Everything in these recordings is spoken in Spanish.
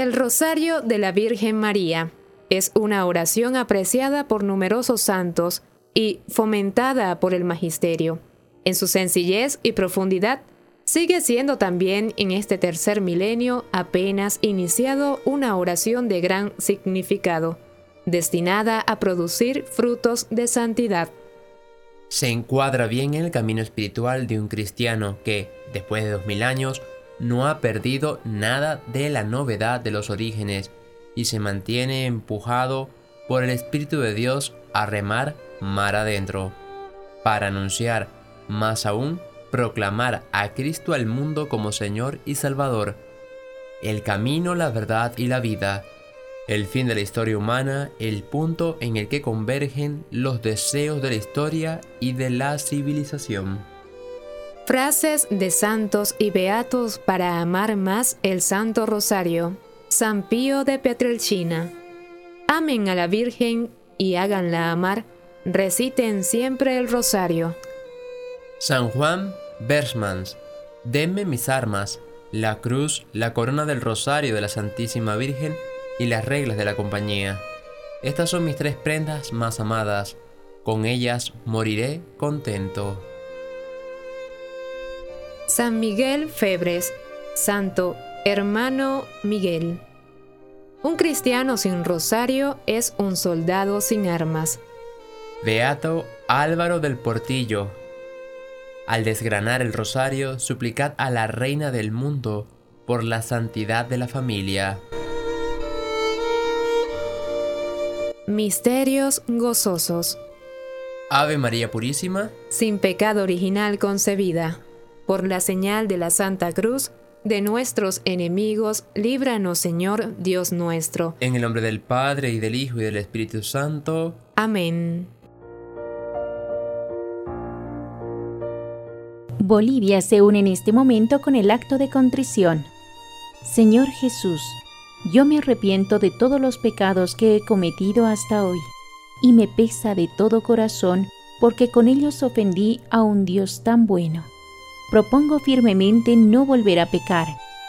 El Rosario de la Virgen María es una oración apreciada por numerosos santos y fomentada por el magisterio. En su sencillez y profundidad, sigue siendo también en este tercer milenio apenas iniciado una oración de gran significado, destinada a producir frutos de santidad. Se encuadra bien en el camino espiritual de un cristiano que, después de dos mil años, no ha perdido nada de la novedad de los orígenes y se mantiene empujado por el Espíritu de Dios a remar mar adentro, para anunciar, más aún, proclamar a Cristo al mundo como Señor y Salvador, el camino, la verdad y la vida, el fin de la historia humana, el punto en el que convergen los deseos de la historia y de la civilización. Frases de santos y beatos para amar más el Santo Rosario. San Pío de Petrelchina. Amen a la Virgen y háganla amar. Reciten siempre el Rosario. San Juan Bersmans. Denme mis armas, la cruz, la corona del Rosario de la Santísima Virgen y las reglas de la compañía. Estas son mis tres prendas más amadas. Con ellas moriré contento. San Miguel Febres, Santo Hermano Miguel. Un cristiano sin rosario es un soldado sin armas. Beato Álvaro del Portillo. Al desgranar el rosario, suplicad a la Reina del mundo por la santidad de la familia. Misterios gozosos. Ave María Purísima, sin pecado original concebida por la señal de la Santa Cruz, de nuestros enemigos, líbranos Señor Dios nuestro. En el nombre del Padre y del Hijo y del Espíritu Santo. Amén. Bolivia se une en este momento con el acto de contrición. Señor Jesús, yo me arrepiento de todos los pecados que he cometido hasta hoy, y me pesa de todo corazón porque con ellos ofendí a un Dios tan bueno propongo firmemente no volver a pecar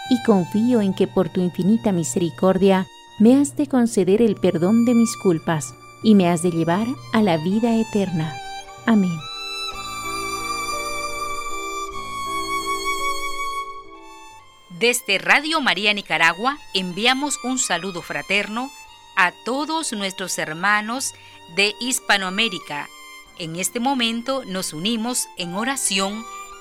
y confío en que por tu infinita misericordia me has de conceder el perdón de mis culpas y me has de llevar a la vida eterna. Amén. Desde Radio María Nicaragua enviamos un saludo fraterno a todos nuestros hermanos de Hispanoamérica. En este momento nos unimos en oración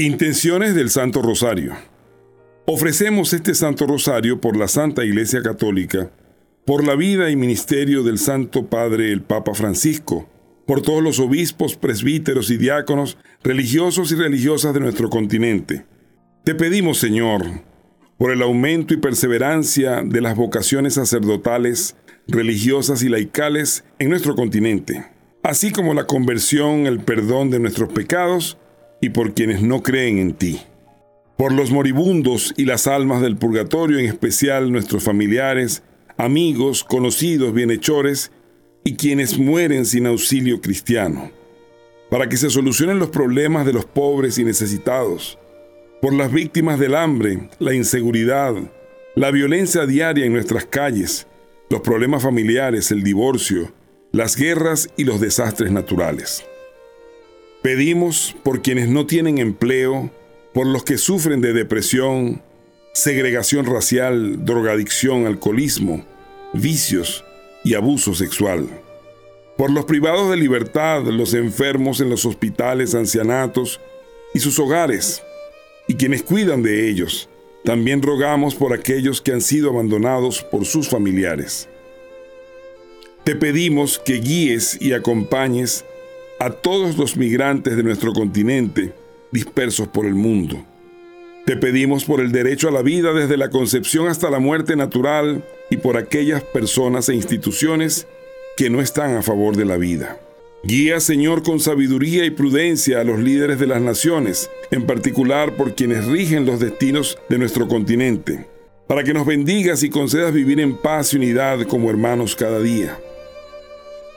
Intenciones del Santo Rosario. Ofrecemos este Santo Rosario por la Santa Iglesia Católica, por la vida y ministerio del Santo Padre el Papa Francisco, por todos los obispos, presbíteros y diáconos, religiosos y religiosas de nuestro continente. Te pedimos, Señor, por el aumento y perseverancia de las vocaciones sacerdotales, religiosas y laicales en nuestro continente, así como la conversión, el perdón de nuestros pecados y por quienes no creen en ti. Por los moribundos y las almas del purgatorio, en especial nuestros familiares, amigos, conocidos, bienhechores y quienes mueren sin auxilio cristiano. Para que se solucionen los problemas de los pobres y necesitados. Por las víctimas del hambre, la inseguridad, la violencia diaria en nuestras calles, los problemas familiares, el divorcio, las guerras y los desastres naturales. Pedimos por quienes no tienen empleo, por los que sufren de depresión, segregación racial, drogadicción, alcoholismo, vicios y abuso sexual. Por los privados de libertad, los enfermos en los hospitales, ancianatos y sus hogares, y quienes cuidan de ellos. También rogamos por aquellos que han sido abandonados por sus familiares. Te pedimos que guíes y acompañes a todos los migrantes de nuestro continente dispersos por el mundo. Te pedimos por el derecho a la vida desde la concepción hasta la muerte natural y por aquellas personas e instituciones que no están a favor de la vida. Guía, Señor, con sabiduría y prudencia a los líderes de las naciones, en particular por quienes rigen los destinos de nuestro continente, para que nos bendigas y concedas vivir en paz y unidad como hermanos cada día.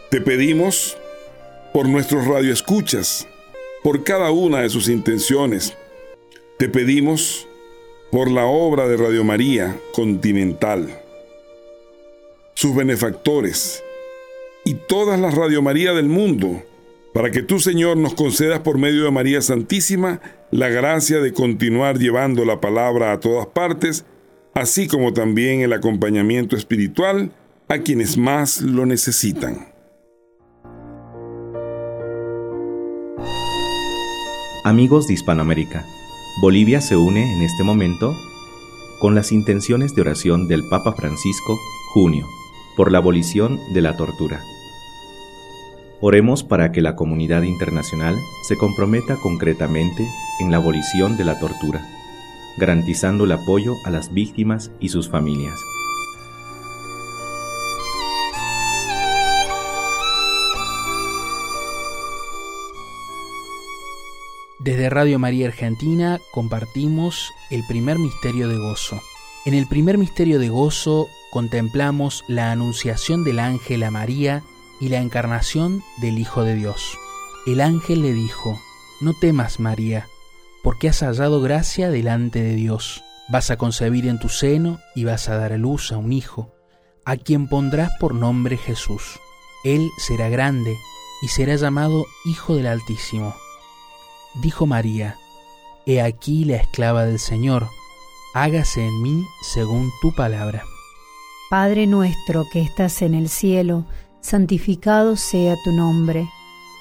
Te pedimos por nuestros radioescuchas, por cada una de sus intenciones. Te pedimos por la obra de Radio María Continental, sus benefactores y todas las Radio María del mundo, para que tú, Señor, nos concedas por medio de María Santísima la gracia de continuar llevando la palabra a todas partes, así como también el acompañamiento espiritual a quienes más lo necesitan. Amigos de Hispanoamérica, Bolivia se une en este momento con las intenciones de oración del Papa Francisco, junio, por la abolición de la tortura. Oremos para que la comunidad internacional se comprometa concretamente en la abolición de la tortura, garantizando el apoyo a las víctimas y sus familias. Desde Radio María Argentina compartimos el primer misterio de gozo. En el primer misterio de gozo contemplamos la anunciación del ángel a María y la encarnación del Hijo de Dios. El ángel le dijo, No temas María, porque has hallado gracia delante de Dios. Vas a concebir en tu seno y vas a dar a luz a un hijo, a quien pondrás por nombre Jesús. Él será grande y será llamado Hijo del Altísimo Dijo María, He aquí la esclava del Señor, hágase en mí según tu palabra. Padre nuestro que estás en el cielo, santificado sea tu nombre.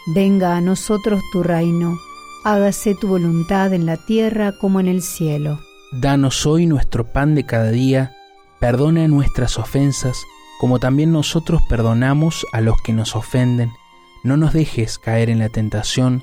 Venga a nosotros tu reino, hágase tu voluntad en la tierra como en el cielo. Danos hoy nuestro pan de cada día, perdona nuestras ofensas, como también nosotros perdonamos a los que nos ofenden. No nos dejes caer en la tentación,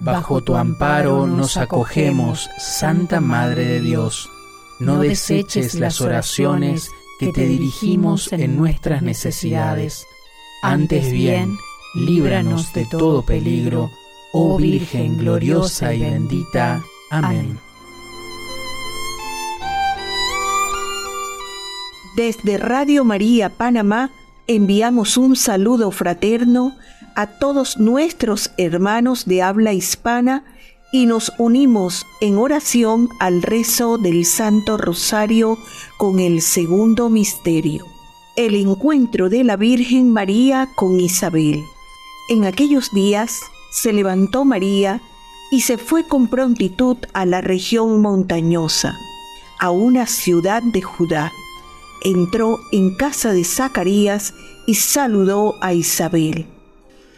Bajo tu amparo nos acogemos, Santa Madre de Dios no deseches las oraciones que te dirigimos en nuestras necesidades. Antes bien, líbranos de todo peligro, oh Virgen gloriosa y bendita. Amén. Desde Radio María Panamá enviamos un saludo fraterno a todos nuestros hermanos de habla hispana y nos unimos en oración al rezo del Santo Rosario con el segundo misterio, el encuentro de la Virgen María con Isabel. En aquellos días se levantó María y se fue con prontitud a la región montañosa, a una ciudad de Judá. Entró en casa de Zacarías y saludó a Isabel.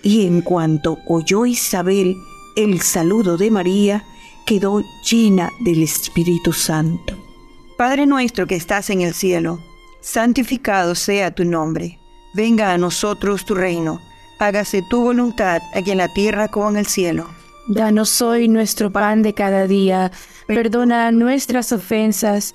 Y en cuanto oyó Isabel el saludo de María, quedó llena del Espíritu Santo. Padre nuestro que estás en el cielo, santificado sea tu nombre. Venga a nosotros tu reino. Hágase tu voluntad aquí en la tierra como en el cielo. Danos hoy nuestro pan de cada día. Perdona nuestras ofensas,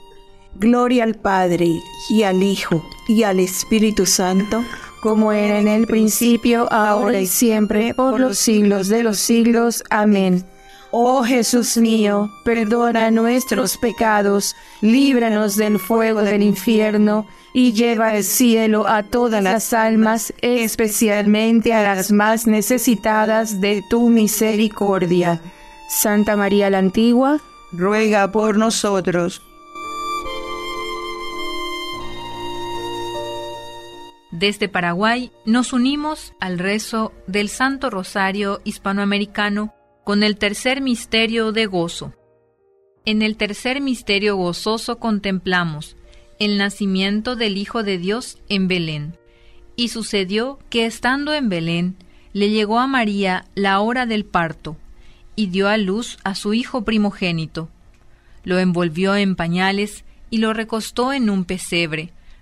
Gloria al Padre, y al Hijo, y al Espíritu Santo, como era en el principio, ahora y siempre, por los siglos de los siglos. Amén. Oh Jesús mío, perdona nuestros pecados, líbranos del fuego del infierno, y lleva al cielo a todas las almas, especialmente a las más necesitadas de tu misericordia. Santa María la Antigua, ruega por nosotros. Desde Paraguay nos unimos al rezo del Santo Rosario Hispanoamericano con el tercer misterio de gozo. En el tercer misterio gozoso contemplamos el nacimiento del Hijo de Dios en Belén. Y sucedió que estando en Belén, le llegó a María la hora del parto, y dio a luz a su hijo primogénito. Lo envolvió en pañales y lo recostó en un pesebre,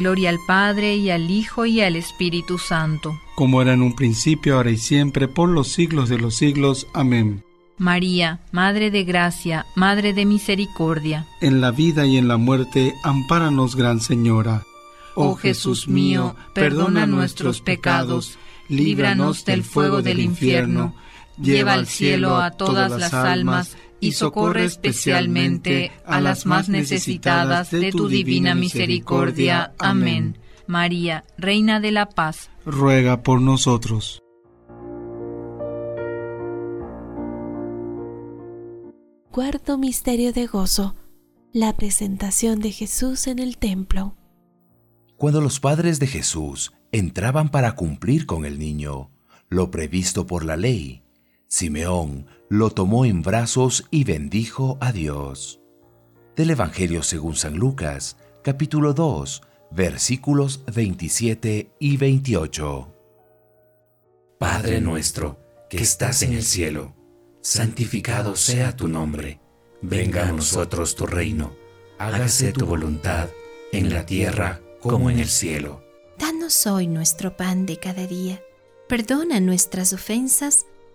Gloria al Padre y al Hijo y al Espíritu Santo. Como era en un principio, ahora y siempre, por los siglos de los siglos. Amén. María, Madre de Gracia, Madre de Misericordia. En la vida y en la muerte, ampáranos, Gran Señora. Oh Jesús mío, perdona nuestros pecados, líbranos del fuego del infierno, lleva al cielo a todas las almas y socorre especialmente a las más necesitadas de tu divina misericordia. Amén. María, Reina de la Paz, ruega por nosotros. Cuarto Misterio de Gozo. La presentación de Jesús en el templo. Cuando los padres de Jesús entraban para cumplir con el niño, lo previsto por la ley, Simeón lo tomó en brazos y bendijo a Dios. Del Evangelio según San Lucas, capítulo 2, versículos 27 y 28. Padre nuestro, que estás en el cielo, santificado sea tu nombre. Venga a nosotros tu reino. Hágase tu voluntad en la tierra como en el cielo. Danos hoy nuestro pan de cada día. Perdona nuestras ofensas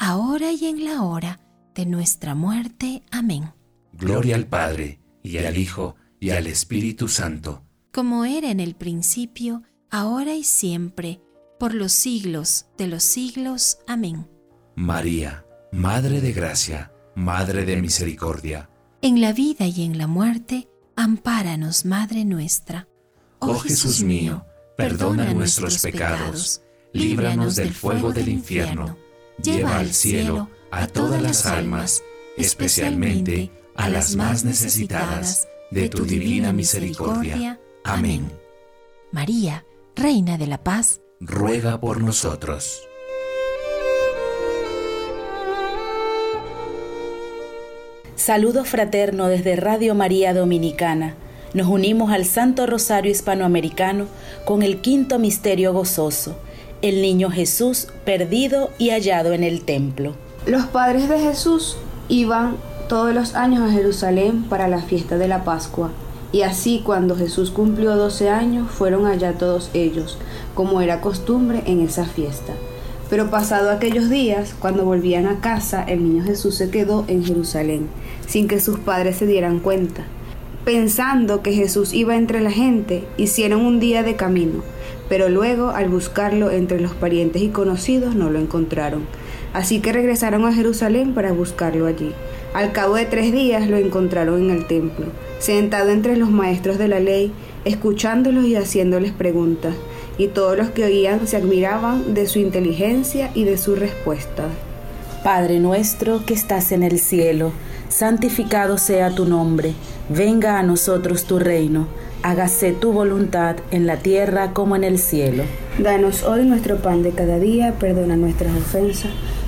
ahora y en la hora de nuestra muerte. Amén. Gloria al Padre, y al Hijo, y al Espíritu Santo. Como era en el principio, ahora y siempre, por los siglos de los siglos. Amén. María, Madre de Gracia, Madre de Misericordia. En la vida y en la muerte, ampáranos, Madre nuestra. Oh Jesús mío, perdona nuestros pecados, líbranos del fuego del infierno, lleva al cielo a todas las almas, especialmente a las más necesitadas de tu divina misericordia. Amén. María, Reina de la Paz, ruega por nosotros. Saludo fraterno desde Radio María Dominicana. Nos unimos al Santo Rosario Hispanoamericano con el quinto misterio gozoso, el niño Jesús perdido y hallado en el templo. Los padres de Jesús iban todos los años a Jerusalén para la fiesta de la Pascua. Y así cuando Jesús cumplió 12 años fueron allá todos ellos, como era costumbre en esa fiesta. Pero pasado aquellos días, cuando volvían a casa, el niño Jesús se quedó en Jerusalén, sin que sus padres se dieran cuenta. Pensando que Jesús iba entre la gente, hicieron un día de camino, pero luego al buscarlo entre los parientes y conocidos no lo encontraron. Así que regresaron a Jerusalén para buscarlo allí. Al cabo de tres días lo encontraron en el templo, sentado entre los maestros de la ley, escuchándolos y haciéndoles preguntas y todos los que oían se admiraban de su inteligencia y de su respuesta. Padre nuestro que estás en el cielo, santificado sea tu nombre, venga a nosotros tu reino, hágase tu voluntad en la tierra como en el cielo. Danos hoy nuestro pan de cada día, perdona nuestras ofensas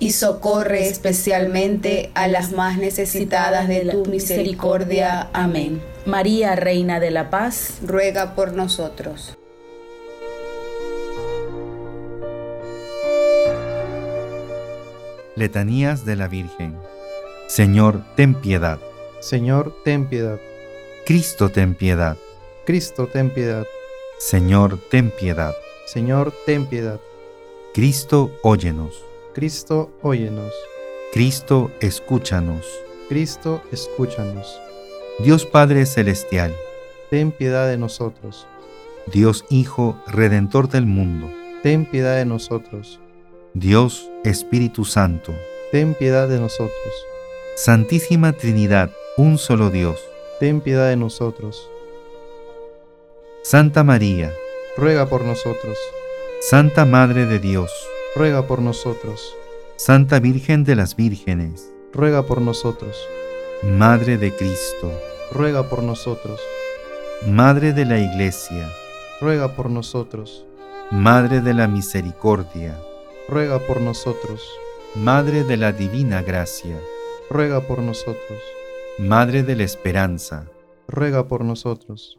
y socorre especialmente a las más necesitadas de tu misericordia. Amén. María, Reina de la Paz, ruega por nosotros. Letanías de la Virgen. Señor, ten piedad. Señor, ten piedad. Cristo, ten piedad. Cristo, ten piedad. Señor, ten piedad. Señor, ten piedad. Cristo, óyenos. Cristo, óyenos. Cristo, escúchanos. Cristo, escúchanos. Dios Padre Celestial, ten piedad de nosotros. Dios Hijo, Redentor del mundo, ten piedad de nosotros. Dios Espíritu Santo, ten piedad de nosotros. Santísima Trinidad, un solo Dios, ten piedad de nosotros. Santa María, ruega por nosotros. Santa Madre de Dios, ruega por nosotros. Santa Virgen de las Vírgenes, ruega por nosotros. Madre de Cristo, ruega por nosotros. Madre de la Iglesia, ruega por nosotros. Madre de la Misericordia, ruega por nosotros. Madre de la Divina Gracia, ruega por nosotros. Madre de la Esperanza, ruega por nosotros.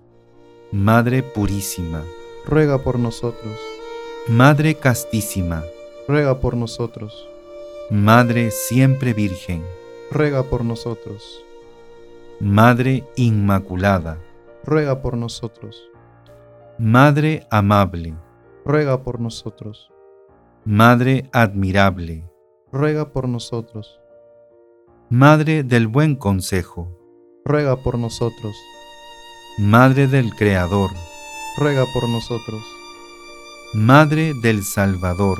Madre Purísima, ruega por nosotros. Madre Castísima, ruega por nosotros. Madre Siempre Virgen, ruega por nosotros. Madre Inmaculada, ruega por nosotros. Madre Amable, ruega por nosotros. Madre Admirable, ruega por nosotros. Madre del Buen Consejo, ruega por nosotros. Madre del Creador, ruega por nosotros. Madre del Salvador,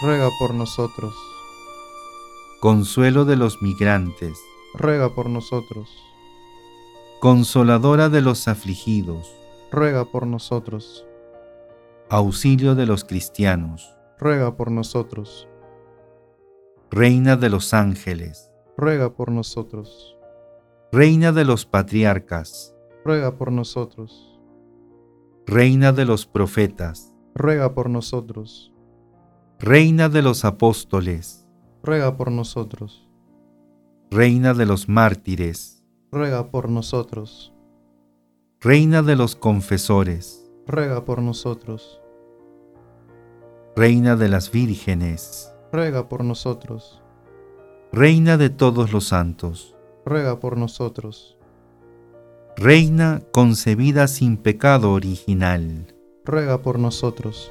ruega por nosotros. Consuelo de los migrantes, ruega por nosotros. Consoladora de los afligidos, ruega por nosotros. Auxilio de los cristianos, ruega por nosotros. Reina de los ángeles, ruega por nosotros. Reina de los patriarcas, ruega por nosotros. Reina de los profetas, ruega por nosotros. Reina de los apóstoles, ruega por nosotros. Reina de los mártires, ruega por nosotros. Reina de los confesores, ruega por nosotros. Reina de las vírgenes, ruega por nosotros. Reina de todos los santos, ruega por nosotros. Reina concebida sin pecado original, ruega por nosotros.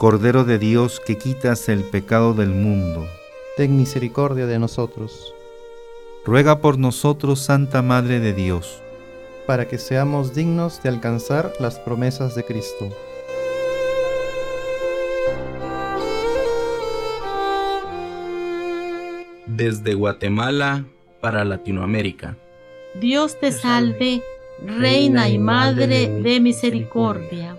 Cordero de Dios que quitas el pecado del mundo, ten misericordia de nosotros. Ruega por nosotros, Santa Madre de Dios, para que seamos dignos de alcanzar las promesas de Cristo. Desde Guatemala para Latinoamérica. Dios te salve, Reina y Madre de misericordia,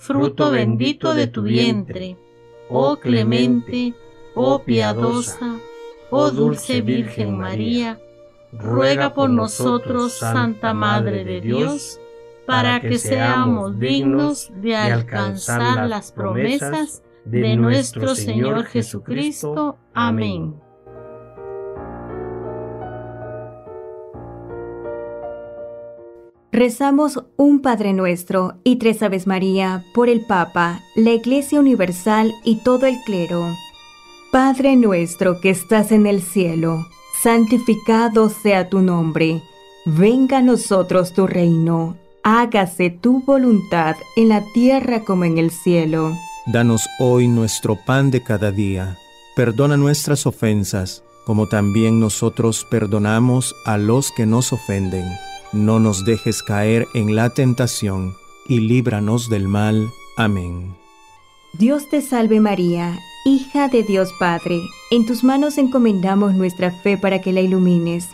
fruto bendito de tu vientre, oh clemente, oh piadosa, oh dulce Virgen María, ruega por nosotros, Santa Madre de Dios, para que seamos dignos de alcanzar las promesas de nuestro Señor Jesucristo. Amén. Rezamos un Padre Nuestro y tres Aves María por el Papa, la Iglesia Universal y todo el clero. Padre nuestro que estás en el cielo, santificado sea tu nombre. Venga a nosotros tu reino. Hágase tu voluntad en la tierra como en el cielo. Danos hoy nuestro pan de cada día. Perdona nuestras ofensas, como también nosotros perdonamos a los que nos ofenden. No nos dejes caer en la tentación, y líbranos del mal. Amén. Dios te salve María, hija de Dios Padre, en tus manos encomendamos nuestra fe para que la ilumines.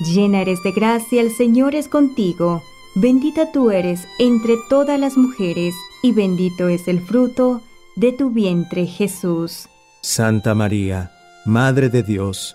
Llena eres de gracia, el Señor es contigo. Bendita tú eres entre todas las mujeres, y bendito es el fruto de tu vientre Jesús. Santa María, Madre de Dios,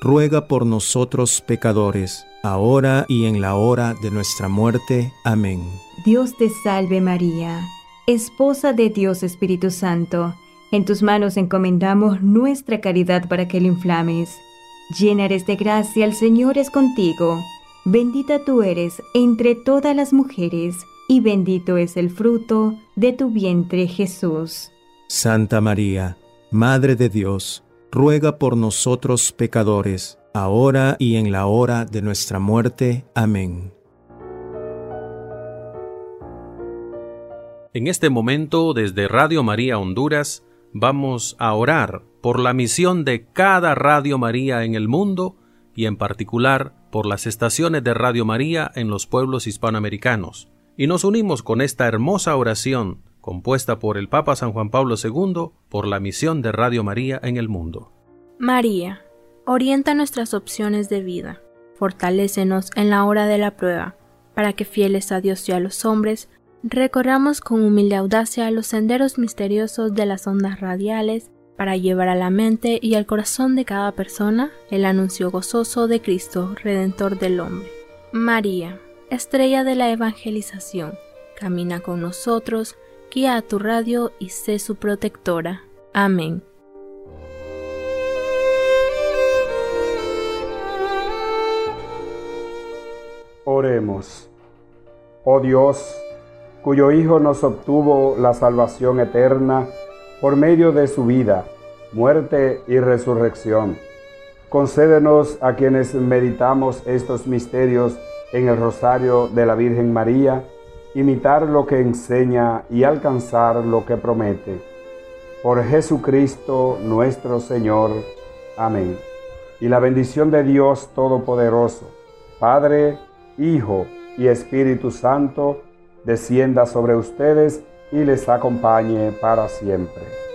ruega por nosotros pecadores, ahora y en la hora de nuestra muerte. Amén. Dios te salve María, Esposa de Dios Espíritu Santo, en tus manos encomendamos nuestra caridad para que lo inflames. Llena eres de gracia, el Señor es contigo. Bendita tú eres entre todas las mujeres, y bendito es el fruto de tu vientre Jesús. Santa María, Madre de Dios, ruega por nosotros pecadores, ahora y en la hora de nuestra muerte. Amén. En este momento, desde Radio María Honduras, vamos a orar por la misión de cada Radio María en el mundo y en particular por las estaciones de Radio María en los pueblos hispanoamericanos. Y nos unimos con esta hermosa oración compuesta por el Papa San Juan Pablo II por la misión de Radio María en el mundo. María, orienta nuestras opciones de vida, fortalécenos en la hora de la prueba, para que fieles a Dios y a los hombres, recorramos con humilde audacia los senderos misteriosos de las ondas radiales para llevar a la mente y al corazón de cada persona el anuncio gozoso de Cristo, Redentor del hombre. María, estrella de la evangelización, camina con nosotros, guía a tu radio y sé su protectora. Amén. Oremos. Oh Dios, cuyo Hijo nos obtuvo la salvación eterna, por medio de su vida, muerte y resurrección. Concédenos a quienes meditamos estos misterios en el rosario de la Virgen María, imitar lo que enseña y alcanzar lo que promete. Por Jesucristo nuestro Señor. Amén. Y la bendición de Dios Todopoderoso, Padre, Hijo y Espíritu Santo, descienda sobre ustedes y les acompañe para siempre.